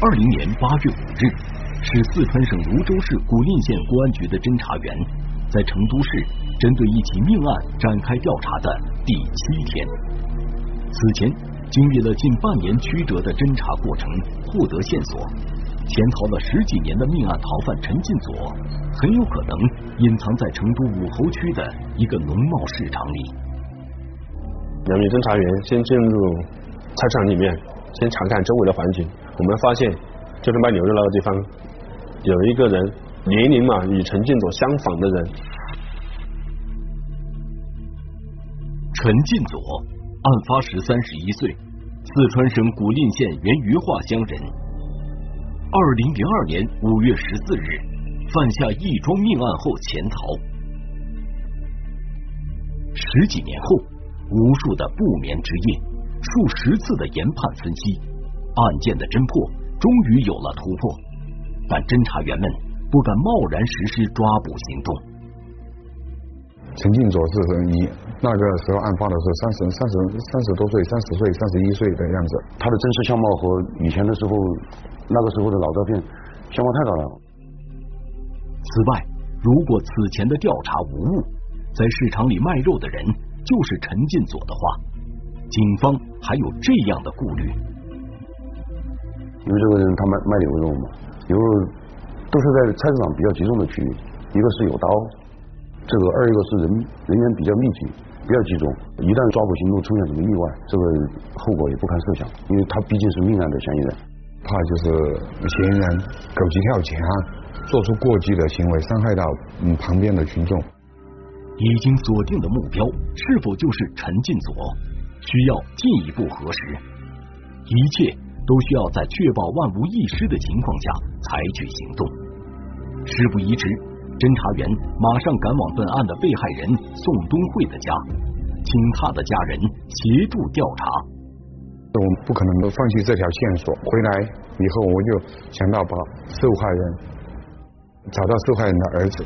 二零年八月五日，是四川省泸州市古蔺县公安局的侦查员在成都市针对一起命案展开调查的第七天。此前经历了近半年曲折的侦查过程，获得线索，潜逃了十几年的命案逃犯陈进佐，很有可能隐藏在成都武侯区的一个农贸市场里。两名侦查员先进入菜场里面，先查看周围的环境。我们发现，就是卖牛肉那个地方，有一个人年龄嘛与陈进佐相仿的人。陈进佐，案发时三十一岁，四川省古蔺县原余化乡人。二零零二年五月十四日，犯下一桩命案后潜逃。十几年后。无数的不眠之夜，数十次的研判分析，案件的侦破终于有了突破，但侦查员们不敢贸然实施抓捕行动。陈进佐是一那个时候案发的时候三十三十三十多岁，三十岁三十一岁的样子，他的真实相貌和以前的时候那个时候的老照片相貌太大了。此外，如果此前的调查无误，在市场里卖肉的人。就是陈进佐的话，警方还有这样的顾虑，因为这个人他卖卖牛肉嘛，牛肉都是在菜市场比较集中的区域，一个是有刀，这个二一个是人人员比较密集，比较集中，一旦抓捕行动出现什么意外，这个后果也不堪设想，因为他毕竟是命案的嫌疑人，怕就是嫌疑人狗急跳墙，做出过激的行为，伤害到嗯旁边的群众。已经锁定的目标是否就是陈进佐？需要进一步核实。一切都需要在确保万无一失的情况下采取行动。事不宜迟，侦查员马上赶往本案的被害人宋东慧的家，请他的家人协助调查。我们不可能放弃这条线索。回来以后，我就想到把受害人找到受害人的儿子。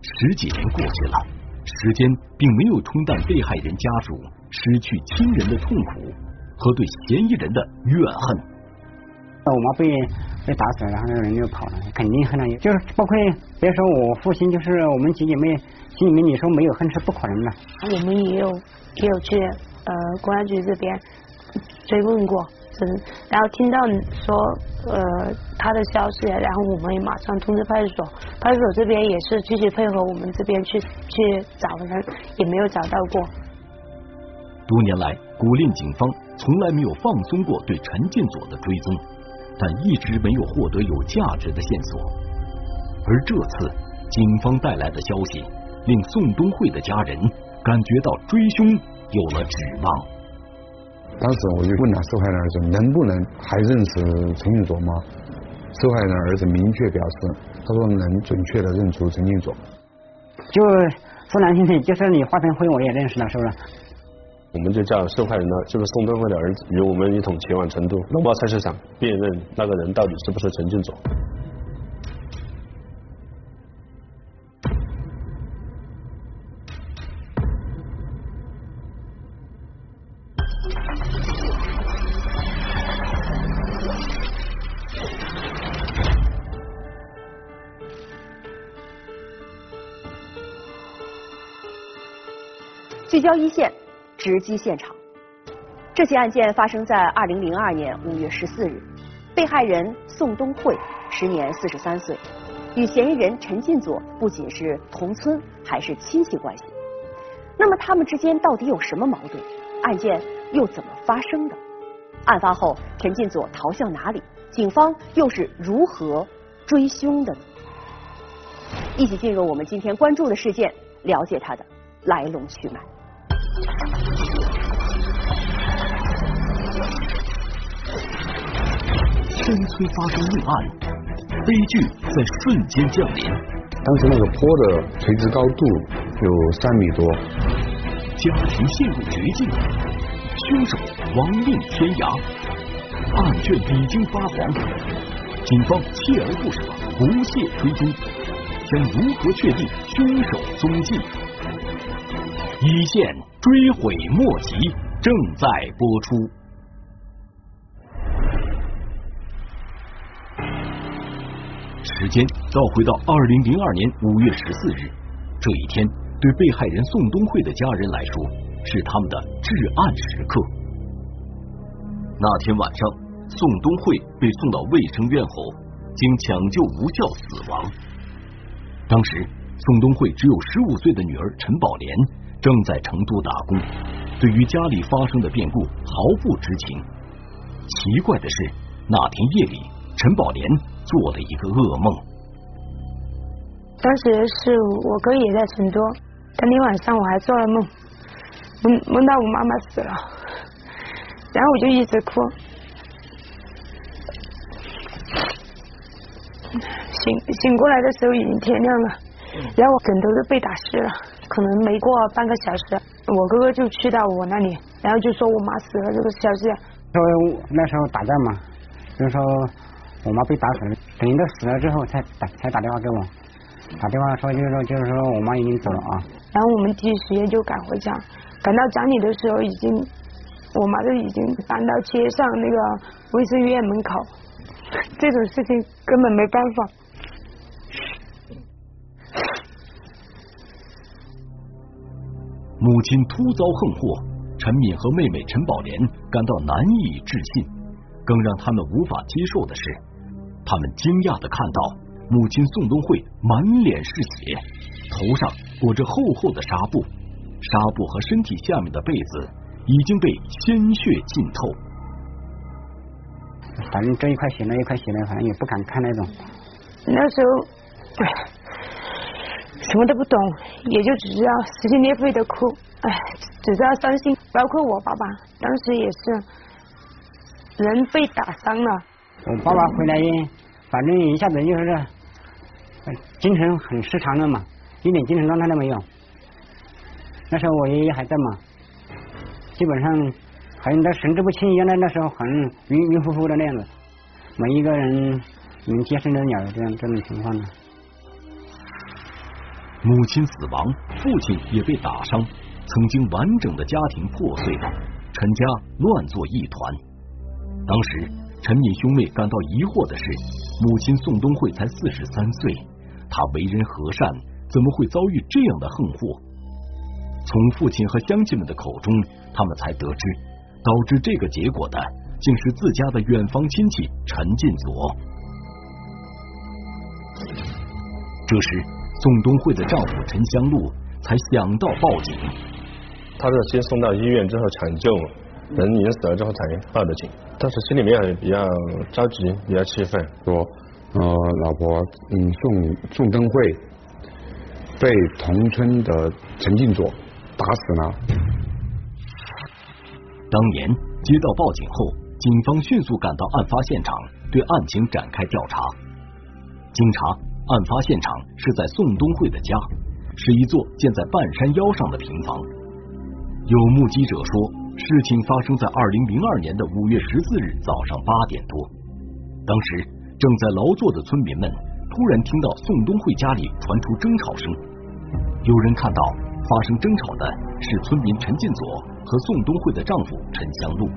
十几年过去了，时间并没有冲淡被害人家属失去亲人的痛苦和对嫌疑人的怨恨。那我妈被被打死了，然后那个人就跑了，肯定恨了。就是包括别说我父亲，就是我们几姐妹心里面，你说没有恨是不可能的。我们也有也有去呃公安局这边追问过。然后听到说呃他的消息，然后我们也马上通知派出所，派出所这边也是积极配合我们这边去去找人，也没有找到过。多年来，古蔺警方从来没有放松过对陈进佐的追踪，但一直没有获得有价值的线索。而这次警方带来的消息，令宋东慧的家人感觉到追凶有了指望。当时我就问他受害人儿子能不能还认识陈进佐吗？受害人儿子明确表示，他说能准确的认出陈进佐。就说难听点，就是你化成灰我也认识了，是不是？我们就叫受害人的，就是宋登辉的儿子，与我们一同前往成都农贸菜市场辨认那个人到底是不是陈俊佐。聚焦一线，直击现场。这起案件发生在二零零二年五月十四日，被害人宋东慧时年四十三岁，与嫌疑人陈进佐不仅是同村，还是亲戚关系。那么他们之间到底有什么矛盾？案件又怎么发生的？案发后，陈进佐逃向哪里？警方又是如何追凶的呢？一起进入我们今天关注的事件，了解他的来龙去脉。天催发生命案，悲剧在瞬间降临。当时那个坡的垂直高度有三米多，家庭陷入绝境，凶手亡命天涯，案卷已经发黄，警方锲而不舍，不懈追踪，将如何确定凶手踪迹？一线。追悔莫及，正在播出。时间倒回到二零零二年五月十四日，这一天对被害人宋东慧的家人来说是他们的至暗时刻。那天晚上，宋东慧被送到卫生院后，经抢救无效死亡。当时，宋东慧只有十五岁的女儿陈宝莲正在成都打工，对于家里发生的变故毫不知情。奇怪的是，那天夜里，陈宝莲做了一个噩梦。当时是我哥也在成都，当天晚上我还做了梦，梦梦到我妈妈死了，然后我就一直哭，醒醒过来的时候已经天亮了，然后我枕头都被打湿了，可能没过半个小时，我哥哥就去到我那里，然后就说我妈死了这个消息。说那时候打仗嘛，就是说我妈被打死了，等于都死了之后才打才打电话给我，打电话说就是说就是说我妈已经走了啊。然后我们第一时间就赶回家，赶到家里的时候已经，我妈都已经搬到街上那个卫生院门口，这种事情根本没办法。母亲突遭横祸。陈敏和妹妹陈宝莲感到难以置信，更让他们无法接受的是，他们惊讶的看到母亲宋冬慧满脸是血，头上裹着厚厚的纱布，纱布和身体下面的被子已经被鲜血浸透。反正这一块血那一块血呢，反正也不敢看那种。那时候什么都不懂，也就只知道撕心裂肺的哭。哎，只知道伤心，包括我爸爸，当时也是人被打伤了。我爸爸回来，反正一下子就是精神很失常了嘛，一点精神状态都没有。那时候我爷爷还在嘛，基本上好像在神志不清一样的，那时候很晕晕乎乎的那样子，没一个人能接生的了这样这种情况呢。母亲死亡，父亲也被打伤。曾经完整的家庭破碎了，陈家乱作一团。当时陈敏兄妹感到疑惑的是，母亲宋东慧才四十三岁，她为人和善，怎么会遭遇这样的横祸？从父亲和乡亲们的口中，他们才得知，导致这个结果的，竟是自家的远房亲戚陈进佐。这时，宋东慧的丈夫陈香露才想到报警。他是先送到医院之后抢救，人已经死了之后才报的警。当时心里面也比较着急，比较气愤，说呃老婆嗯宋宋登慧被同村的陈进佐打死了。当年接到报警后，警方迅速赶到案发现场，对案情展开调查。经查，案发现场是在宋东慧的家，是一座建在半山腰上的平房。有目击者说，事情发生在二零零二年的五月十四日早上八点多。当时正在劳作的村民们突然听到宋东慧家里传出争吵声。有人看到发生争吵的是村民陈进佐和宋东慧的丈夫陈香露。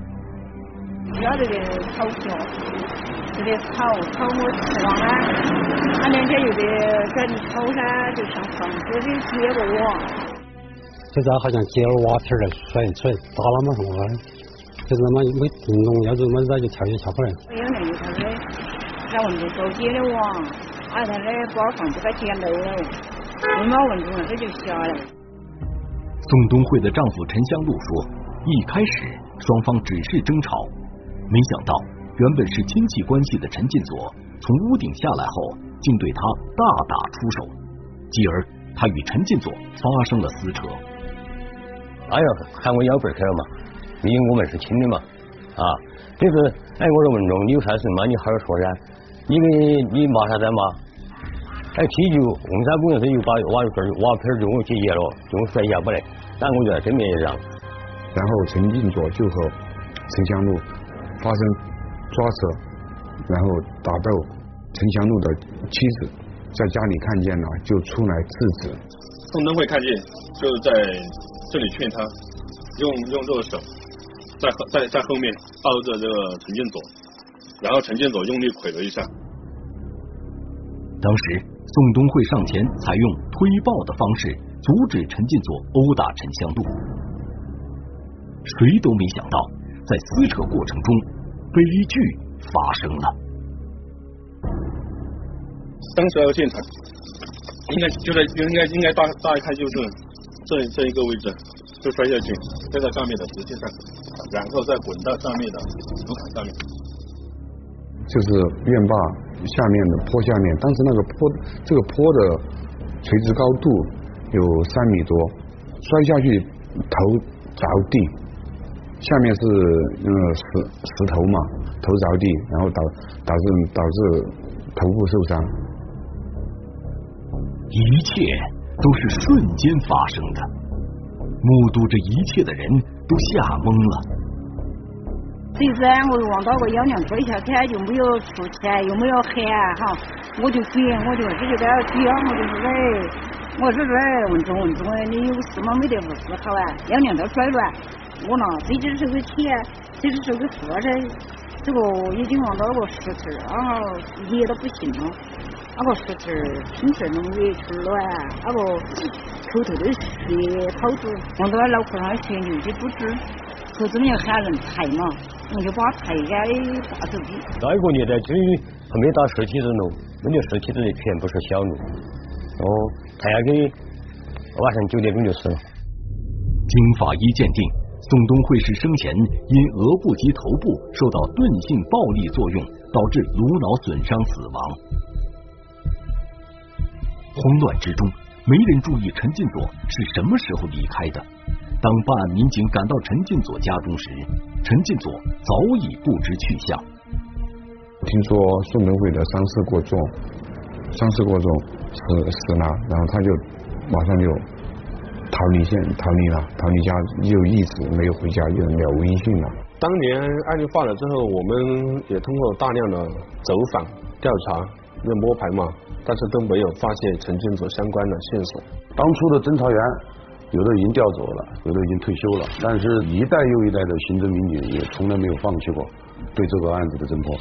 要这个吵架，这个吵吵么吃完呢？他两天又得跟吵噻，就像房子的接个网。现在好像接了瓦片来甩一甩打了嘛什么的，就是那么没听懂，要是么子就跳也跳不来。有那的，房子给捡漏了，没就下来。宋东慧的丈夫陈香露说，一开始双方只是争吵，没想到原本是亲戚关系的陈进佐从屋顶下来后，竟对他大打出手，继而他与陈进佐发生了撕扯。哎呀，喊我幺辈去了嘛，因为我们是亲的嘛，啊，就是哎，我说文忠，你有啥事嘛，你好好说噻，你给你骂啥子骂？哎，气就红山公园是又把瓦片瓦片就我解决了，就我甩下不来，但我就在对面一让。然后陈进卓就和陈香露发生抓扯，然后打斗，陈香露的妻子在家里看见了，就出来制止。宋登会看见，就是在。这里劝他用用这个手在在在后面抱着这个陈建佐，然后陈建佐用力捶了一下。当时，宋东会上前采用推抱的方式阻止陈进佐殴打陈香露。谁都没想到，在撕扯过程中，悲剧发生了。当时那个现场，应该就在应该应该大大概就是这这一个位置，就摔下去，摔到上面的石阶上，然后再滚到上面的竹坎上面。就是院坝下面的坡下面，当时那个坡这个坡的垂直高度有三米多，摔下去头着地，下面是嗯石石头嘛，头着地，然后导导致导致头部受伤。一切都是瞬间发生的，目睹这一切的人都吓懵了。这次我望到个幺娘追下去，又没有出钱，又没有喊哈，我就追，我就直接在那追，我就说嘞，我说嘞，文忠文忠哎，你有事吗？没得无事好啊，幺娘都摔乱，我呢，这只是个钱，这只是个货噻，这个已经望到个石头啊，热到不行了，那个石头拼成弄热出了啊，那个口头的血泡子，望到脑壳上血流的不止，可真要喊人抬嘛。我就把抬下的大手机。那个年代就还没打实体人咯，那就实体人全部是小路。哦，抬下去晚上九点钟就死了。经法医鉴定，宋东会是生前因额部及头部受到钝性暴力作用，导致颅脑损伤死亡。慌乱之中，没人注意陈进佐是什么时候离开的。当办案民警赶到陈进佐家中时，陈进佐早已不知去向。听说宋东会的伤势过重，伤势过重死死了，然后他就马上就逃离现逃离了，逃离家又一直没有回家，又了无音讯了。当年案例发了之后，我们也通过大量的走访调查，那摸排嘛，但是都没有发现陈建佐相关的线索。当初的侦查员。有的已经调走了，有的已经退休了，但是一代又一代的刑侦民警也从来没有放弃过对这个案子的侦破。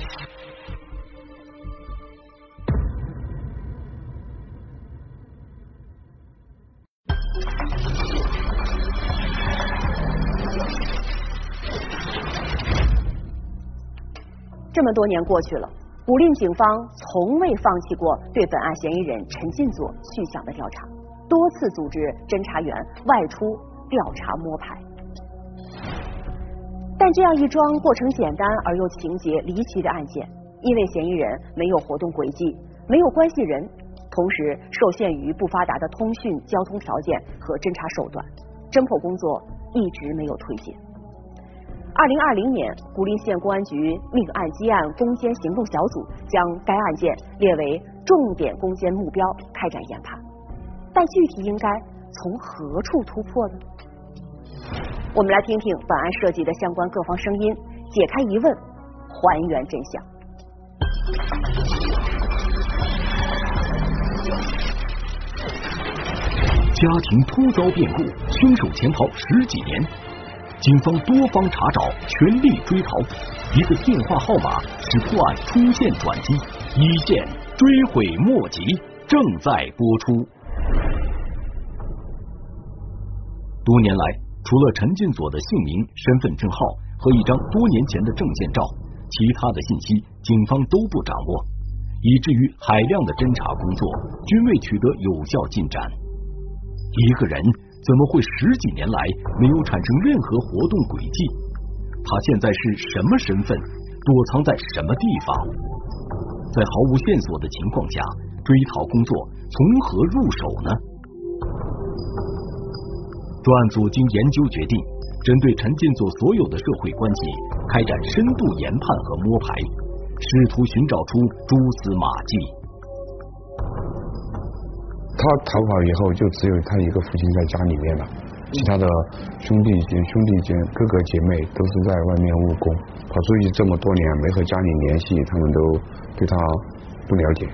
这么多年过去了，武令警方从未放弃过对本案嫌疑人陈进佐去向的调查。多次组织侦查员外出调查摸排，但这样一桩过程简单而又情节离奇的案件，因为嫌疑人没有活动轨迹，没有关系人，同时受限于不发达的通讯交通条件和侦查手段，侦破工作一直没有推进。二零二零年，古蔺县公安局命案积案攻坚行动小组将该案件列为重点攻坚目标，开展研判。但具体应该从何处突破呢？我们来听听本案涉及的相关各方声音，解开疑问，还原真相。家庭突遭变故，凶手潜逃十几年，警方多方查找，全力追逃。一个电话号码使破案出现转机，一线追悔莫及，正在播出。多年来，除了陈进佐的姓名、身份证号和一张多年前的证件照，其他的信息警方都不掌握，以至于海量的侦查工作均未取得有效进展。一个人怎么会十几年来没有产生任何活动轨迹？他现在是什么身份？躲藏在什么地方？在毫无线索的情况下，追逃工作从何入手呢？专案组经研究决定，针对陈建佐所有的社会关系开展深度研判和摸排，试图寻找出蛛丝马迹。他逃跑以后，就只有他一个父亲在家里面了，其他的兄弟姐兄弟姐哥哥姐妹都是在外面务工。跑出去这么多年，没和家里联系，他们都对他不了解。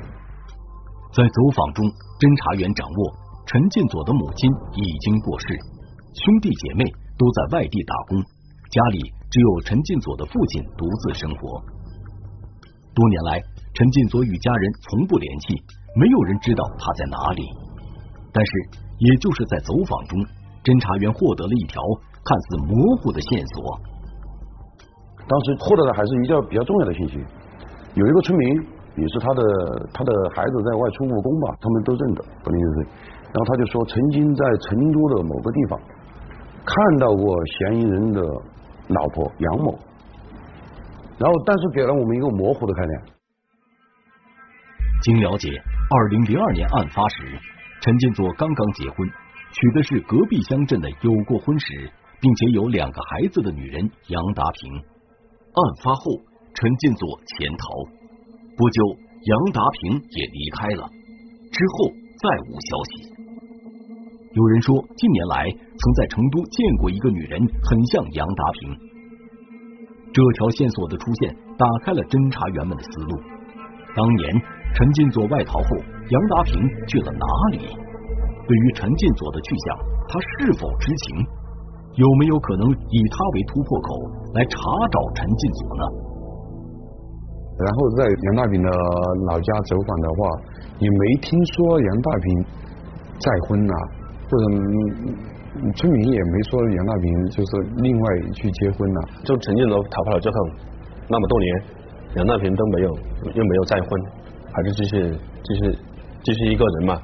在走访中，侦查员掌握陈进佐的母亲已经过世。兄弟姐妹都在外地打工，家里只有陈进佐的父亲独自生活。多年来，陈进佐与家人从不联系，没有人知道他在哪里。但是，也就是在走访中，侦查员获得了一条看似模糊的线索。当时获得的还是一条比较重要的信息，有一个村民也是他的他的孩子在外出务工吧，他们都认得，不能认识。然后他就说，曾经在成都的某个地方看到过嫌疑人的老婆杨某，然后但是给了我们一个模糊的概念。经了解，二零零二年案发时，陈进佐刚刚结婚，娶的是隔壁乡镇的有过婚史并且有两个孩子的女人杨达平。案发后，陈进佐潜逃，不久杨达平也离开了，之后再无消息。有人说，近年来曾在成都见过一个女人，很像杨达平。这条线索的出现，打开了侦查员们的思路。当年陈进佐外逃后，杨达平去了哪里？对于陈进佐的去向，他是否知情？有没有可能以他为突破口来查找陈进佐呢？然后在杨大平的老家走访的话，也没听说杨大平再婚了，或者村民也没说杨大平就是另外去结婚了。就陈进佐逃跑了之后，那么多年，杨大平都没有又没有再婚，还是继续继续继续一个人嘛。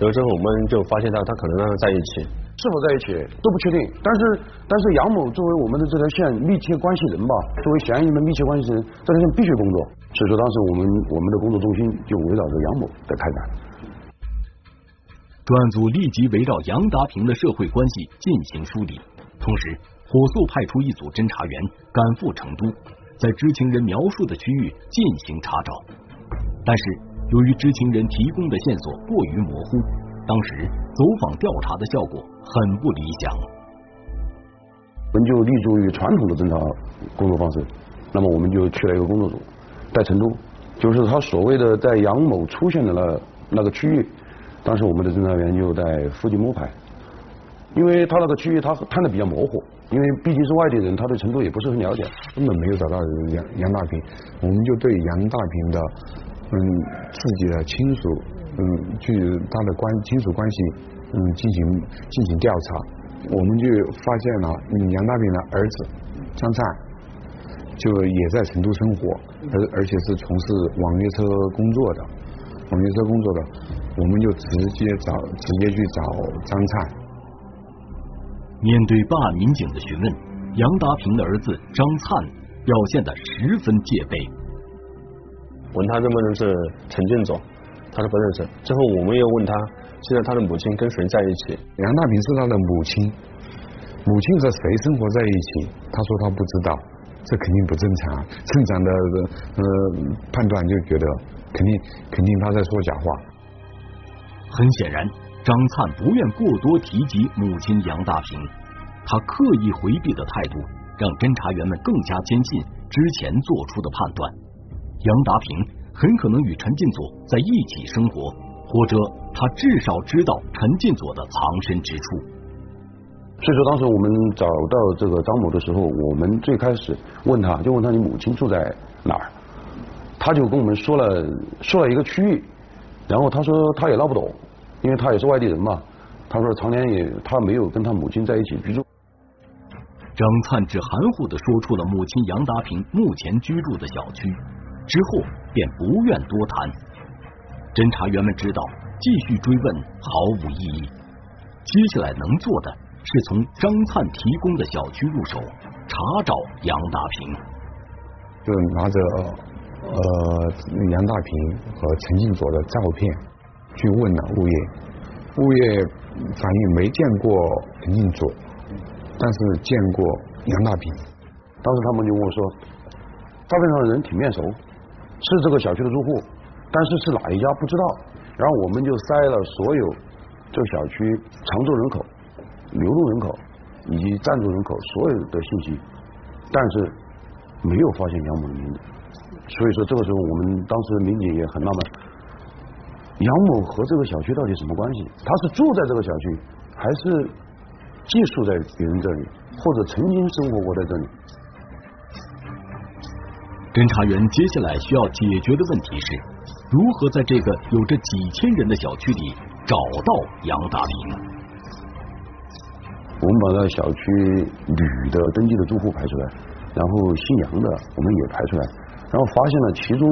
有时候我们就发现到他可能让他在一起。是否在一起都不确定，但是但是杨某作为我们的这条线密切关系人吧，作为嫌疑人的密切关系人，这条线必须工作。所以说当时我们我们的工作中心就围绕着杨某在开展。专案组立即围绕杨达平的社会关系进行梳理，同时火速派出一组侦查员赶赴成都，在知情人描述的区域进行查找。但是由于知情人提供的线索过于模糊，当时走访调查的效果。很不理想，我们就立足于传统的侦查工作方式。那么我们就去了一个工作组，在成都，就是他所谓的在杨某出现的那那个区域。当时我们的侦查员就在附近摸排，因为他那个区域他探的比较模糊，因为毕竟是外地人，他对成都也不是很了解，根本没有找到杨杨大平。我们就对杨大平的嗯自己的亲属嗯据他的关亲属关系。嗯，进行进行调查，我们就发现了嗯杨大平的儿子张灿，就也在成都生活，而而且是从事网约车工作的，网约车工作的，我们就直接找直接去找张灿。面对办案民警的询问，杨达平的儿子张灿表现的十分戒备。问他认不认识陈建佐，他说不认识。之后我们又问他。现在他的母亲跟谁在一起？杨大平是他的母亲，母亲和谁生活在一起？他说他不知道，这肯定不正常。正常的呃判断就觉得肯定肯定他在说假话。很显然，张灿不愿过多提及母亲杨大平，他刻意回避的态度让侦查员们更加坚信之前做出的判断：杨达平很可能与陈进佐在一起生活，或者。他至少知道陈进佐的藏身之处，所以说当时我们找到这个张某的时候，我们最开始问他就问他你母亲住在哪儿，他就跟我们说了说了一个区域，然后他说他也闹不懂，因为他也是外地人嘛，他说常年也他没有跟他母亲在一起居住。张灿只含糊的说出了母亲杨达平目前居住的小区，之后便不愿多谈。侦查员们知道。继续追问毫无意义。接下来能做的是从张灿提供的小区入手，查找杨大平。就拿着呃杨大平和陈静佐的照片去问了物业，物业反映没见过陈静佐，但是见过杨大平。当时他们就问我说，照片上的人挺面熟，是这个小区的住户，但是是哪一家不知道。然后我们就筛了所有这个小区常住人口、流动人口以及暂住人口所有的信息，但是没有发现杨某的名字。所以说这个时候我们当时民警也很纳闷，杨某和这个小区到底什么关系？他是住在这个小区，还是寄宿在别人这里，或者曾经生活过在这里？侦查员接下来需要解决的问题是。如何在这个有着几千人的小区里找到杨大平？我们把那小区女的登记的住户排出来，然后姓杨的我们也排出来，然后发现了其中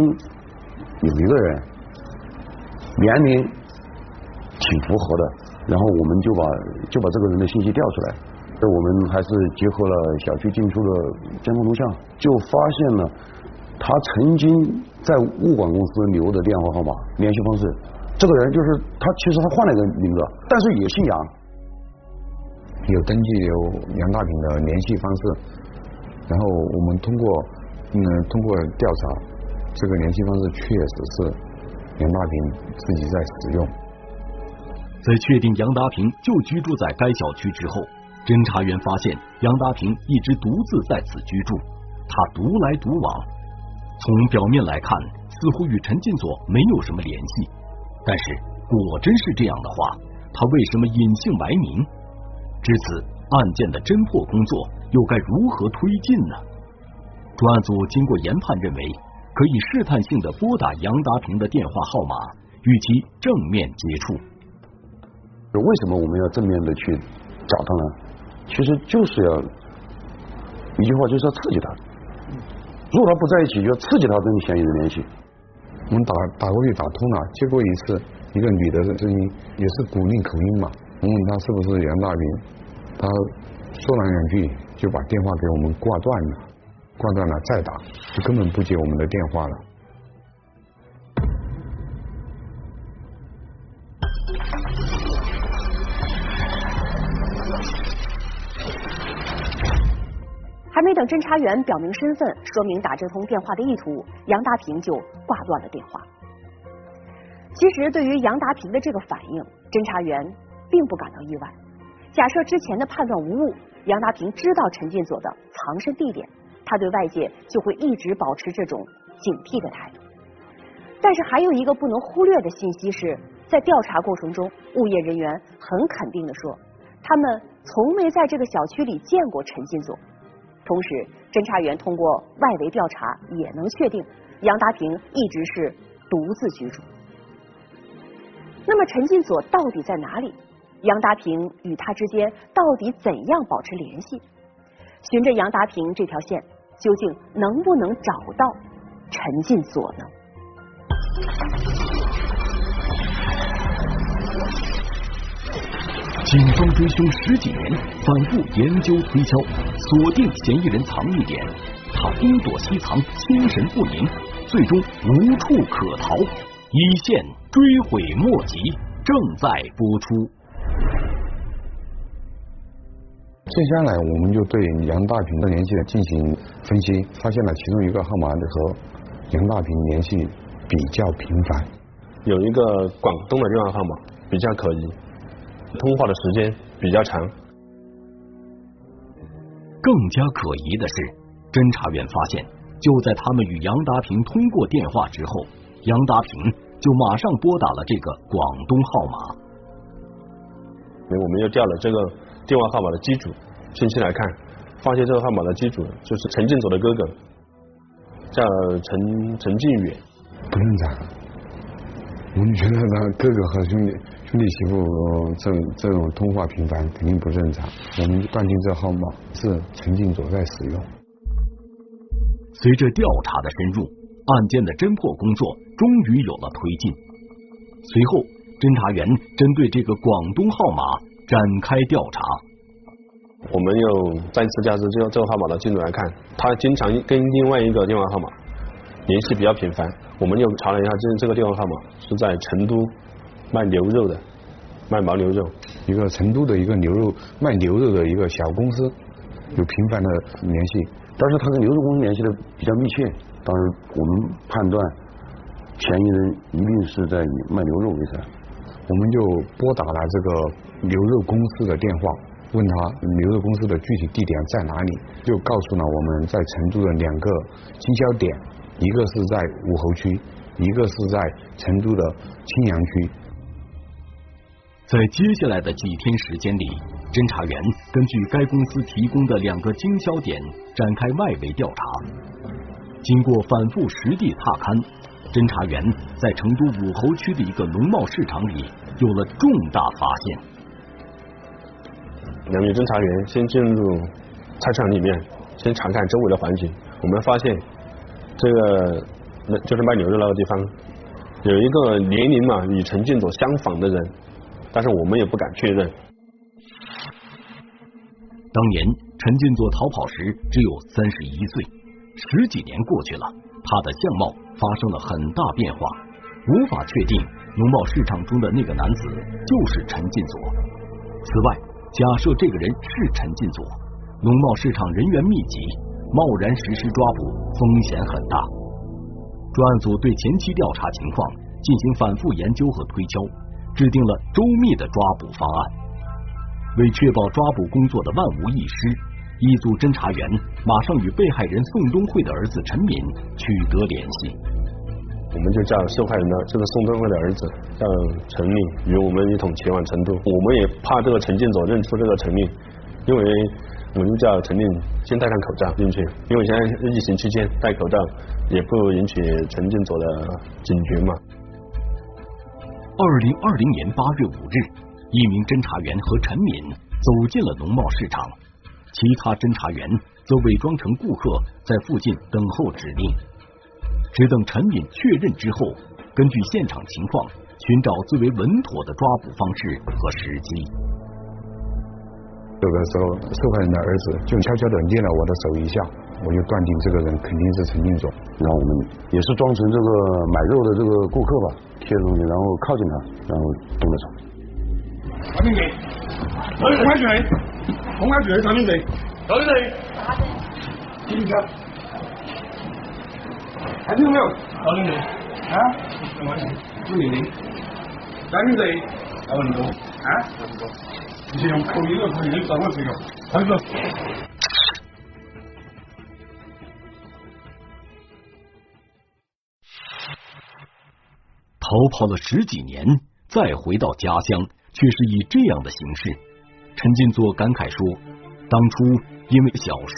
有一个人年龄挺符合的，然后我们就把就把这个人的信息调出来，我们还是结合了小区进出的监控录像，就发现了他曾经在物管公司留的电话号码、联系方式，这个人就是他，其实他换了一个名字，但是也姓杨。有登记有杨大平的联系方式，然后我们通过嗯通过调查，这个联系方式确实是杨大平自己在使用。在确定杨达平就居住在该小区之后，侦查员发现杨达平一直独自在此居住，他独来独往。从表面来看，似乎与陈进佐没有什么联系，但是果真是这样的话，他为什么隐姓埋名？至此，案件的侦破工作又该如何推进呢？专案组经过研判，认为可以试探性的拨打杨达平的电话号码，与其正面接触。为什么我们要正面的去找他呢？其实就是要一句话，就是要刺激他。如果他不在一起，就要刺激他跟嫌疑人联系。我们打打过去打通了，接过一次一个女的声音，也是古蔺口音嘛。我问他是不是杨大兵。他说了两句，就把电话给我们挂断了，挂断了再打，就根本不接我们的电话了。没等侦查员表明身份，说明打这通电话的意图，杨达平就挂断了电话。其实，对于杨达平的这个反应，侦查员并不感到意外。假设之前的判断无误，杨达平知道陈进佐的藏身地点，他对外界就会一直保持这种警惕的态度。但是还有一个不能忽略的信息是，在调查过程中，物业人员很肯定的说，他们从没在这个小区里见过陈进佐。同时，侦查员通过外围调查也能确定，杨达平一直是独自居住。那么，陈进佐到底在哪里？杨达平与他之间到底怎样保持联系？循着杨达平这条线，究竟能不能找到陈进佐呢？警方追凶十几年，反复研究推敲，锁定嫌疑人藏匿点，他东躲西藏，心神不宁，最终无处可逃。一线追悔莫及，正在播出。接下来，我们就对杨大平的联系进行分析，发现了其中一个号码和杨大平联系比较频繁，有一个广东的电话号码比较可疑，通话的时间比较长。更加可疑的是，侦查员发现，就在他们与杨达平通过电话之后，杨达平就马上拨打了这个广东号码。我们又调了这个电话号码的机主信息来看，发现这个号码的机主就是陈进佐的哥哥，叫陈陈进远，不认账。我们觉得他哥哥和兄弟兄弟媳妇这这种通话频繁，肯定不正常。我们断定这号码是陈静卓在使用。随着调查的深入，案件的侦破工作终于有了推进。随后。侦查员针对这个广东号码展开调查。我们又再次加之这个这个号码的进度来看，他经常跟另外一个电话号码联系比较频繁。我们又查了一下，这这个电话号码是在成都卖牛肉的，卖牦牛肉，一个成都的一个牛肉卖牛肉的一个小公司，有频繁的联系。但是他跟牛肉公司联系的比较密切，当时我们判断嫌疑人一定是在以卖牛肉为生。我们就拨打了这个牛肉公司的电话，问他牛肉公司的具体地点在哪里，就告诉了我们在成都的两个经销点，一个是在武侯区，一个是在成都的青羊区。在接下来的几天时间里，侦查员根据该公司提供的两个经销点展开外围调查，经过反复实地踏勘。侦查员在成都武侯区的一个农贸市场里有了重大发现。两名侦查员先进入菜场里面，先查看周围的环境。我们发现这个那就是卖牛肉那个地方有一个年龄嘛与陈进佐相仿的人，但是我们也不敢确认。当年陈进佐逃跑时只有三十一岁，十几年过去了，他的相貌发生了很大变化，无法确定农贸市场中的那个男子就是陈进佐。此外，假设这个人是陈进佐，农贸市场人员密集，贸然实施抓捕风险很大。专案组对前期调查情况进行反复研究和推敲，制定了周密的抓捕方案。为确保抓捕工作的万无一失，一组侦查员马上与被害人宋东慧的儿子陈敏取得联系。我们就叫受害人的这个宋东慧的儿子叫陈敏，与我们一同前往成都。我们也怕这个陈进佐认出这个陈敏，因为我们就叫陈敏先戴上口罩进去，因为现在疫情期间戴口罩也不引起陈进佐的警觉嘛。二零二零年八月五日。一名侦查员和陈敏走进了农贸市场，其他侦查员则伪装成顾客在附近等候指令。只等陈敏确认之后，根据现场情况寻找最为稳妥的抓捕方式和时机。这个时候，受害人的儿子就悄悄的捏了我的手一下，我就断定这个人肯定是陈进总。然后我们也是装成这个买肉的这个顾客吧，贴东西，然后靠近他，然后动了手。张明队，公安局内，公安局内，张明队，张明队，几名车？看清楚没有？赵明队，啊？公安局，朱玲玲，张明队，二文多，啊？二文多，你先用口音了，口音找我这个，他说。逃跑了十几年，再回到家乡。却是以这样的形式。陈进作感慨说：“当初因为小事，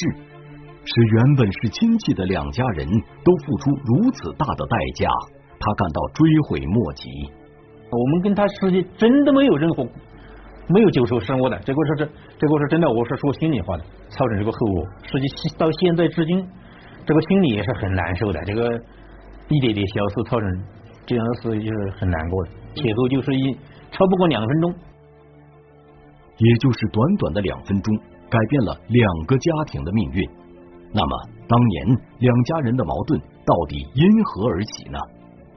使原本是亲戚的两家人都付出如此大的代价，他感到追悔莫及。我们跟他实际真的没有任何没有旧仇生恶的，这个是这这个是真的，我是说心里话的，造成这个后果，实际到现在至今，这个心里也是很难受的。这个一点点小事造成这样的事，就是很难过的。铁路就是一。”超不过两分钟，也就是短短的两分钟，改变了两个家庭的命运。那么，当年两家人的矛盾到底因何而起呢？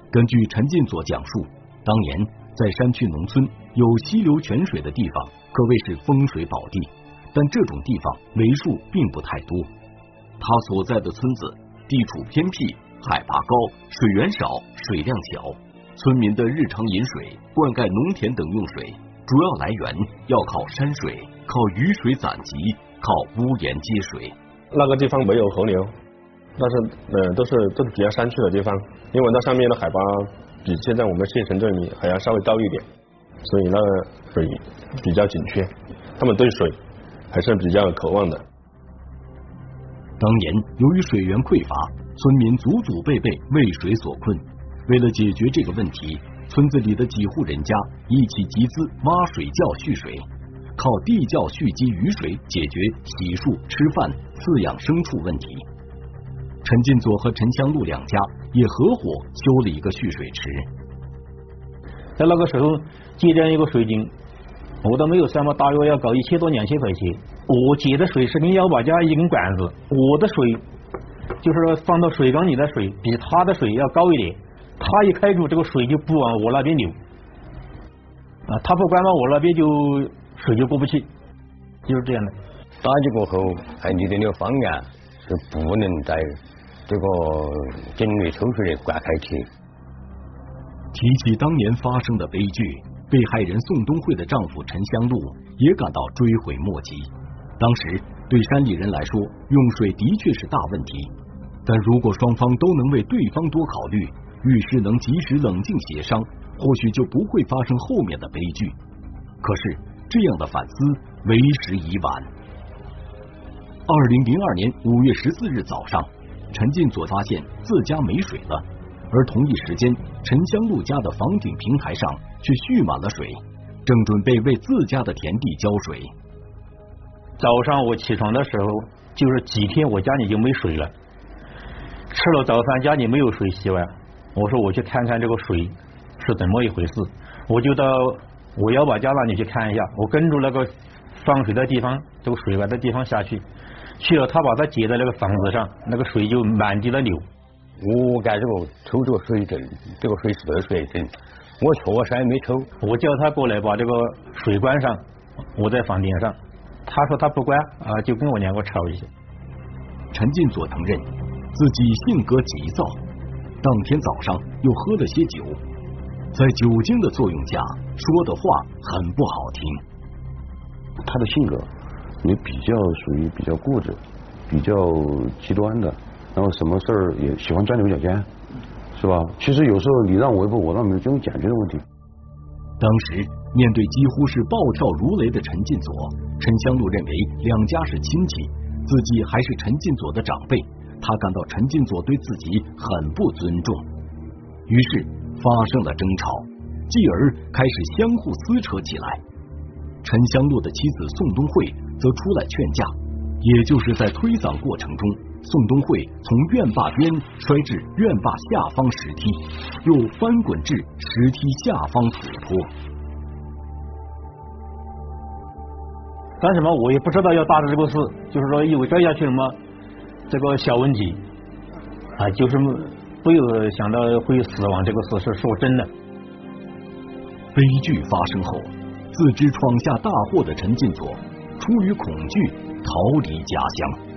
根据陈进所讲述，当年在山区农村有溪流泉水的地方，可谓是风水宝地，但这种地方为数并不太多。他所在的村子地处偏僻，海拔高，水源少，水量小。村民的日常饮水、灌溉农田等用水，主要来源要靠山水，靠雨水攒集，靠屋檐接水。那个地方没有河流，但是呃都是都是比较山区的地方，因为那上面的海拔比现在我们县城这里还要稍微高一点，所以那个水比较紧缺，他们对水还是比较渴望的。当年由于水源匮乏，村民祖祖辈辈为水所困。为了解决这个问题，村子里的几户人家一起集资挖水窖蓄水，靠地窖蓄积雨水解决洗漱、吃饭、饲养牲畜问题。陈进佐和陈香露两家也合伙修了一个蓄水池。在那个时候接这样一个水井，我都没有算嘛，大约要搞一千多两千块钱。我接的水是跟幺八加一根管子，我的水就是放到水缸里的水比他的水要高一点。他一开住，这个水就不往我那边流啊！他不关嘛，我那边就水就过不去，就是这样的。打击过后，还拟定了方案，是不能在这个井内抽水的灌溉区。提起当年发生的悲剧，被害人宋东慧的丈夫陈香露也感到追悔莫及。当时对山里人来说，用水的确是大问题，但如果双方都能为对方多考虑。遇事能及时冷静协商，或许就不会发生后面的悲剧。可是这样的反思为时已晚。二零零二年五月十四日早上，陈进佐发现自家没水了，而同一时间，陈香路家的房顶平台上却蓄满了水，正准备为自家的田地浇水。早上我起床的时候，就是几天我家里就没水了，吃了早饭家里没有水洗碗，我说我去看看这个水是怎么一回事，我就到我幺爸家那里去看一下，我跟着那个放水的地方，这个水管的地方下去，去了他把它接在那个房子上，那个水就满地的流。我干这个抽这个水证，这个水是热水证，我确实也没抽。我叫他过来把这个水关上，我在房顶上，他说他不管啊，就跟我两个吵一下。陈进佐承认自己性格急躁，当天早上又喝了些酒，在酒精的作用下说的话很不好听。他的性格也比较属于比较固执、比较极端的。然后什么事儿也喜欢钻牛角尖，是吧？其实有时候你让我一步，我让你就能解决的问题。当时面对几乎是暴跳如雷的陈进佐，陈香露认为两家是亲戚，自己还是陈进佐的长辈，他感到陈进佐对自己很不尊重，于是发生了争吵，继而开始相互撕扯起来。陈香露的妻子宋东慧则出来劝架，也就是在推搡过程中。宋东慧从院坝边摔至院坝下方石梯，又翻滚至石梯下方土坡。干什么？我也不知道要搭的这个事，就是说以为摔下去什么？这个小问题啊，就是没有想到会死亡这个事是说真的。悲剧发生后，自知闯下大祸的陈进佐，出于恐惧逃离家乡。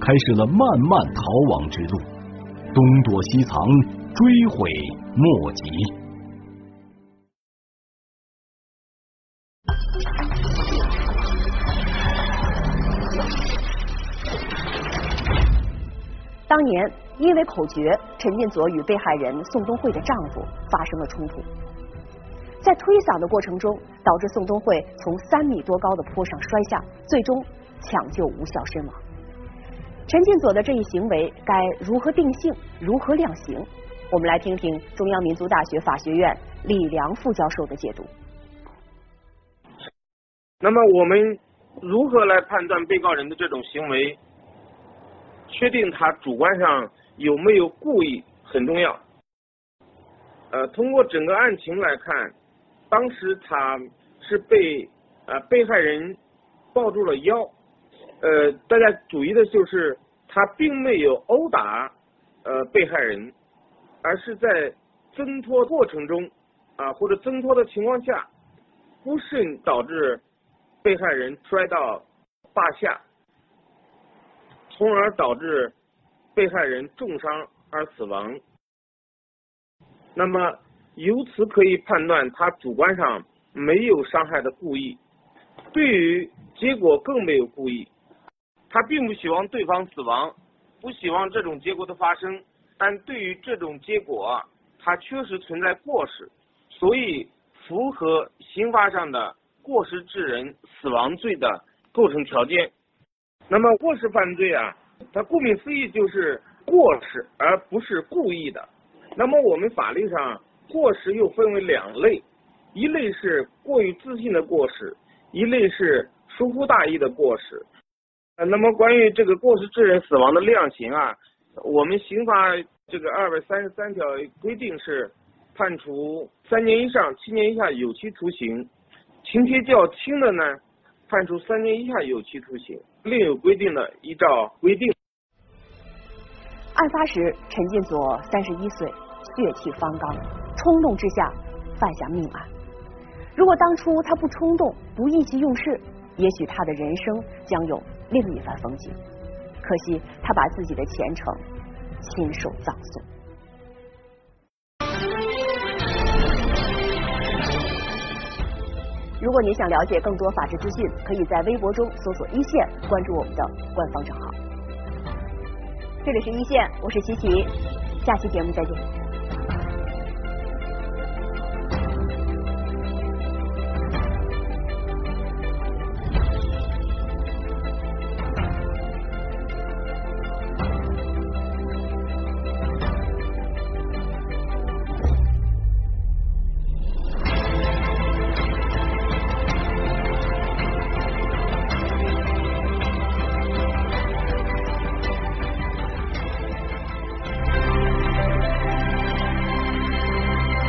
开始了漫漫逃亡之路，东躲西藏，追悔莫及。当年因为口诀，陈进佐与被害人宋东慧的丈夫发生了冲突，在推搡的过程中，导致宋东慧从三米多高的坡上摔下，最终抢救无效身亡。陈进佐的这一行为该如何定性、如何量刑？我们来听听中央民族大学法学院李良副教授的解读。那么，我们如何来判断被告人的这种行为，确定他主观上有没有故意很重要。呃，通过整个案情来看，当时他是被呃被害人抱住了腰。呃，大家注意的就是，他并没有殴打呃被害人，而是在挣脱过程中啊或者挣脱的情况下，不慎导致被害人摔到坝下，从而导致被害人重伤而死亡。那么由此可以判断，他主观上没有伤害的故意，对于结果更没有故意。他并不希望对方死亡，不希望这种结果的发生，但对于这种结果，他确实存在过失，所以符合刑法上的过失致人死亡罪的构成条件。那么过失犯罪啊，它顾名思义就是过失，而不是故意的。那么我们法律上过失又分为两类，一类是过于自信的过失，一类是疏忽大意的过失。那么关于这个过失致人死亡的量刑啊，我们刑法这个二百三十三条规定是判处三年以上七年以下有期徒刑，情节较轻的呢，判处三年以下有期徒刑。另有规定的，依照规定。案发时，陈进佐三十一岁，血气方刚，冲动之下犯下命案。如果当初他不冲动，不意气用事，也许他的人生将有。另一番风景，可惜他把自己的前程亲手葬送。如果你想了解更多法治资讯，可以在微博中搜索“一线”，关注我们的官方账号。这里是一线，我是琪琪，下期节目再见。